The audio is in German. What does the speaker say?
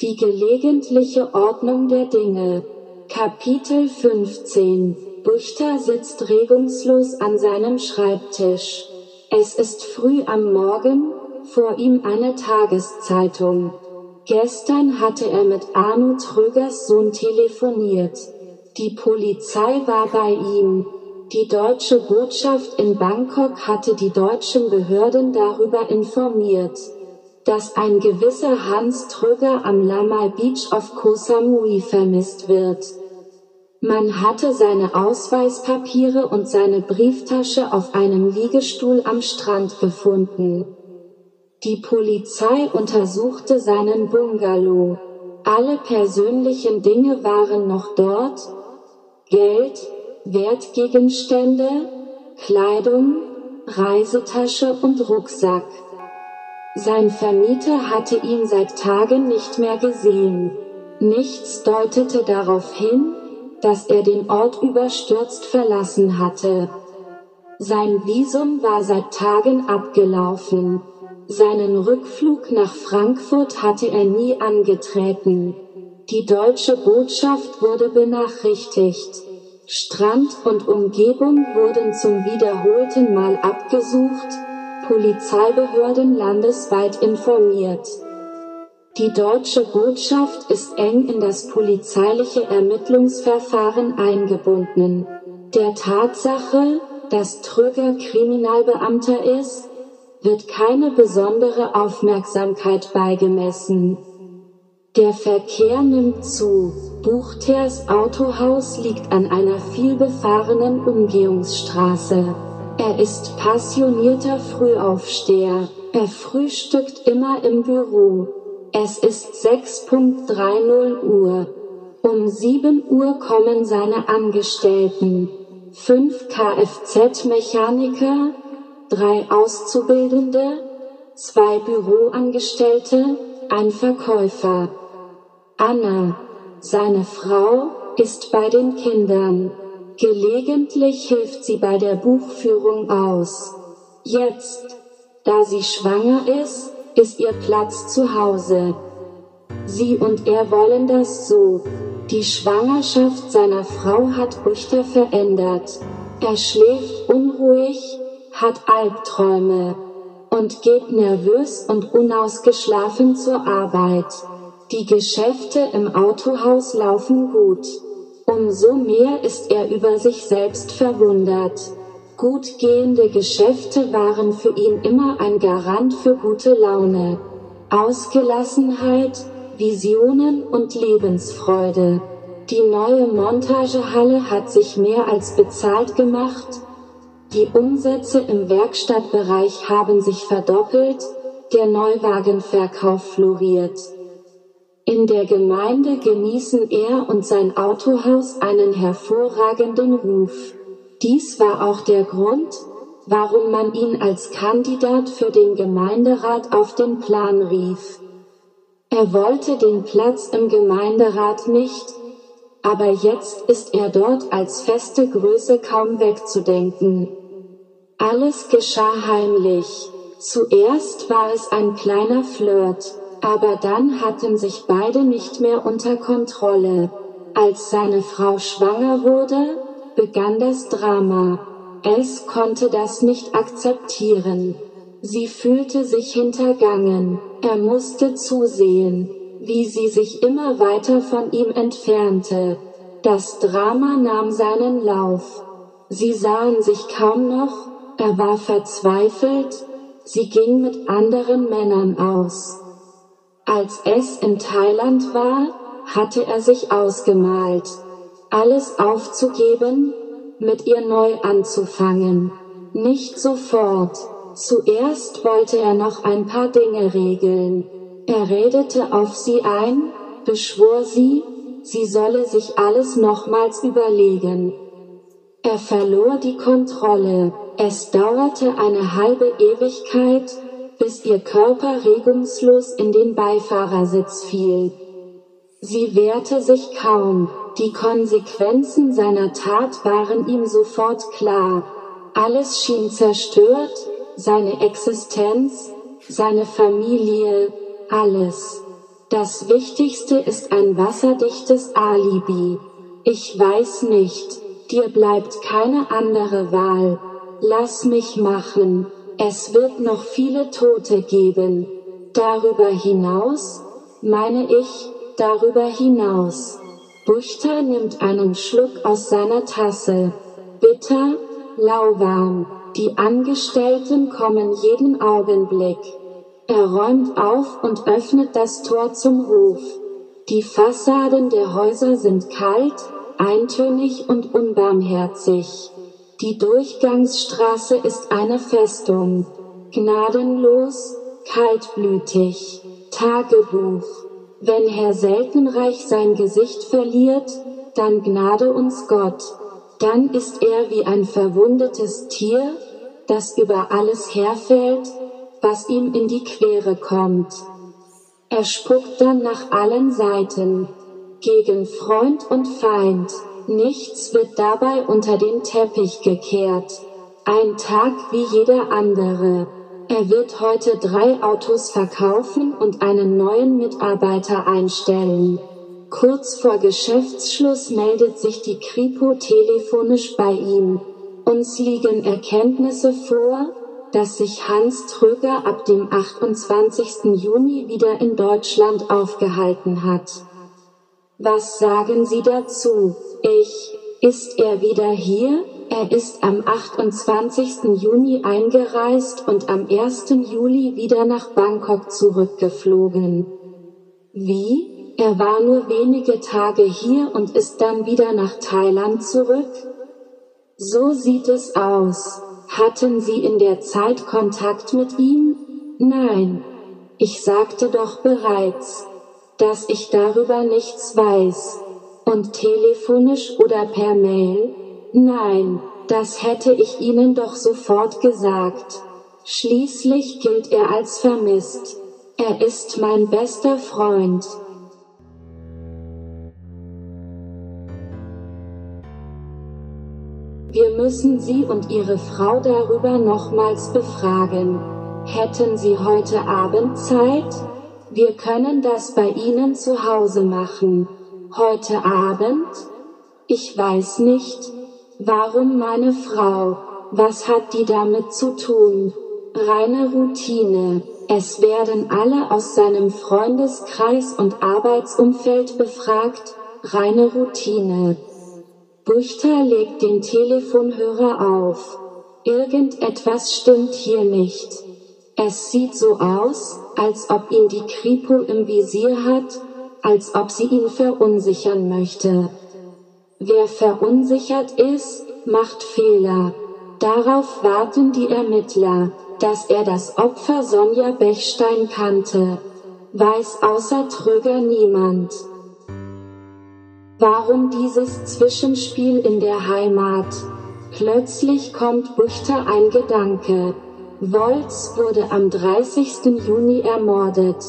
Die gelegentliche Ordnung der Dinge. Kapitel 15 Buchter sitzt regungslos an seinem Schreibtisch. Es ist früh am Morgen, vor ihm eine Tageszeitung. Gestern hatte er mit Arno Trögers Sohn telefoniert. Die Polizei war bei ihm. Die deutsche Botschaft in Bangkok hatte die deutschen Behörden darüber informiert dass ein gewisser Hans Tröger am Lamai Beach auf Koh Samui vermisst wird. Man hatte seine Ausweispapiere und seine Brieftasche auf einem Liegestuhl am Strand gefunden. Die Polizei untersuchte seinen Bungalow. Alle persönlichen Dinge waren noch dort. Geld, Wertgegenstände, Kleidung, Reisetasche und Rucksack. Sein Vermieter hatte ihn seit Tagen nicht mehr gesehen. Nichts deutete darauf hin, dass er den Ort überstürzt verlassen hatte. Sein Visum war seit Tagen abgelaufen. Seinen Rückflug nach Frankfurt hatte er nie angetreten. Die deutsche Botschaft wurde benachrichtigt. Strand und Umgebung wurden zum wiederholten Mal abgesucht, Polizeibehörden landesweit informiert. Die deutsche Botschaft ist eng in das polizeiliche Ermittlungsverfahren eingebunden. Der Tatsache, dass Tröger Kriminalbeamter ist, wird keine besondere Aufmerksamkeit beigemessen. Der Verkehr nimmt zu. Buchters Autohaus liegt an einer vielbefahrenen Umgehungsstraße. Er ist passionierter Frühaufsteher. Er frühstückt immer im Büro. Es ist 6.30 Uhr. Um 7 Uhr kommen seine Angestellten. Fünf Kfz-Mechaniker, drei Auszubildende, zwei Büroangestellte, ein Verkäufer. Anna, seine Frau, ist bei den Kindern. Gelegentlich hilft sie bei der Buchführung aus. Jetzt, da sie schwanger ist, ist ihr Platz zu Hause. Sie und er wollen das so. Die Schwangerschaft seiner Frau hat Richter verändert. Er schläft unruhig, hat Albträume und geht nervös und unausgeschlafen zur Arbeit. Die Geschäfte im Autohaus laufen gut. Umso mehr ist er über sich selbst verwundert. Gut gehende Geschäfte waren für ihn immer ein Garant für gute Laune, Ausgelassenheit, Visionen und Lebensfreude. Die neue Montagehalle hat sich mehr als bezahlt gemacht, die Umsätze im Werkstattbereich haben sich verdoppelt, der Neuwagenverkauf floriert. In der Gemeinde genießen er und sein Autohaus einen hervorragenden Ruf. Dies war auch der Grund, warum man ihn als Kandidat für den Gemeinderat auf den Plan rief. Er wollte den Platz im Gemeinderat nicht, aber jetzt ist er dort als feste Größe kaum wegzudenken. Alles geschah heimlich. Zuerst war es ein kleiner Flirt. Aber dann hatten sich beide nicht mehr unter Kontrolle. Als seine Frau schwanger wurde, begann das Drama. Es konnte das nicht akzeptieren. Sie fühlte sich hintergangen. Er musste zusehen, wie sie sich immer weiter von ihm entfernte. Das Drama nahm seinen Lauf. Sie sahen sich kaum noch, er war verzweifelt, sie ging mit anderen Männern aus. Als es in Thailand war, hatte er sich ausgemalt, alles aufzugeben, mit ihr neu anzufangen. Nicht sofort. Zuerst wollte er noch ein paar Dinge regeln. Er redete auf sie ein, beschwor sie, sie solle sich alles nochmals überlegen. Er verlor die Kontrolle. Es dauerte eine halbe Ewigkeit, bis ihr Körper regungslos in den Beifahrersitz fiel. Sie wehrte sich kaum, die Konsequenzen seiner Tat waren ihm sofort klar. Alles schien zerstört, seine Existenz, seine Familie, alles. Das Wichtigste ist ein wasserdichtes Alibi. Ich weiß nicht, dir bleibt keine andere Wahl. Lass mich machen. Es wird noch viele Tote geben. Darüber hinaus, meine ich, darüber hinaus. Buchter nimmt einen Schluck aus seiner Tasse. Bitter, lauwarm. Die Angestellten kommen jeden Augenblick. Er räumt auf und öffnet das Tor zum Hof. Die Fassaden der Häuser sind kalt, eintönig und unbarmherzig. Die Durchgangsstraße ist eine Festung. Gnadenlos, kaltblütig. Tagebuch. Wenn Herr Seltenreich sein Gesicht verliert, dann gnade uns Gott. Dann ist er wie ein verwundetes Tier, das über alles herfällt, was ihm in die Quere kommt. Er spuckt dann nach allen Seiten, gegen Freund und Feind. Nichts wird dabei unter den Teppich gekehrt. Ein Tag wie jeder andere. Er wird heute drei Autos verkaufen und einen neuen Mitarbeiter einstellen. Kurz vor Geschäftsschluss meldet sich die Kripo telefonisch bei ihm. Uns liegen Erkenntnisse vor, dass sich Hans Tröger ab dem 28. Juni wieder in Deutschland aufgehalten hat. Was sagen Sie dazu? Ich, ist er wieder hier? Er ist am 28. Juni eingereist und am 1. Juli wieder nach Bangkok zurückgeflogen. Wie? Er war nur wenige Tage hier und ist dann wieder nach Thailand zurück? So sieht es aus. Hatten Sie in der Zeit Kontakt mit ihm? Nein. Ich sagte doch bereits, dass ich darüber nichts weiß. Und telefonisch oder per Mail? Nein, das hätte ich Ihnen doch sofort gesagt. Schließlich gilt er als vermisst. Er ist mein bester Freund. Wir müssen Sie und Ihre Frau darüber nochmals befragen. Hätten Sie heute Abend Zeit? Wir können das bei Ihnen zu Hause machen. Heute Abend? Ich weiß nicht. Warum meine Frau? Was hat die damit zu tun? Reine Routine. Es werden alle aus seinem Freundeskreis und Arbeitsumfeld befragt. Reine Routine. Buchter legt den Telefonhörer auf. Irgendetwas stimmt hier nicht. Es sieht so aus, als ob ihn die Kripo im Visier hat, als ob sie ihn verunsichern möchte. Wer verunsichert ist, macht Fehler. Darauf warten die Ermittler, dass er das Opfer Sonja Bechstein kannte. Weiß außer Tröger niemand. Warum dieses Zwischenspiel in der Heimat? Plötzlich kommt Buchter ein Gedanke. Wolz wurde am 30. Juni ermordet.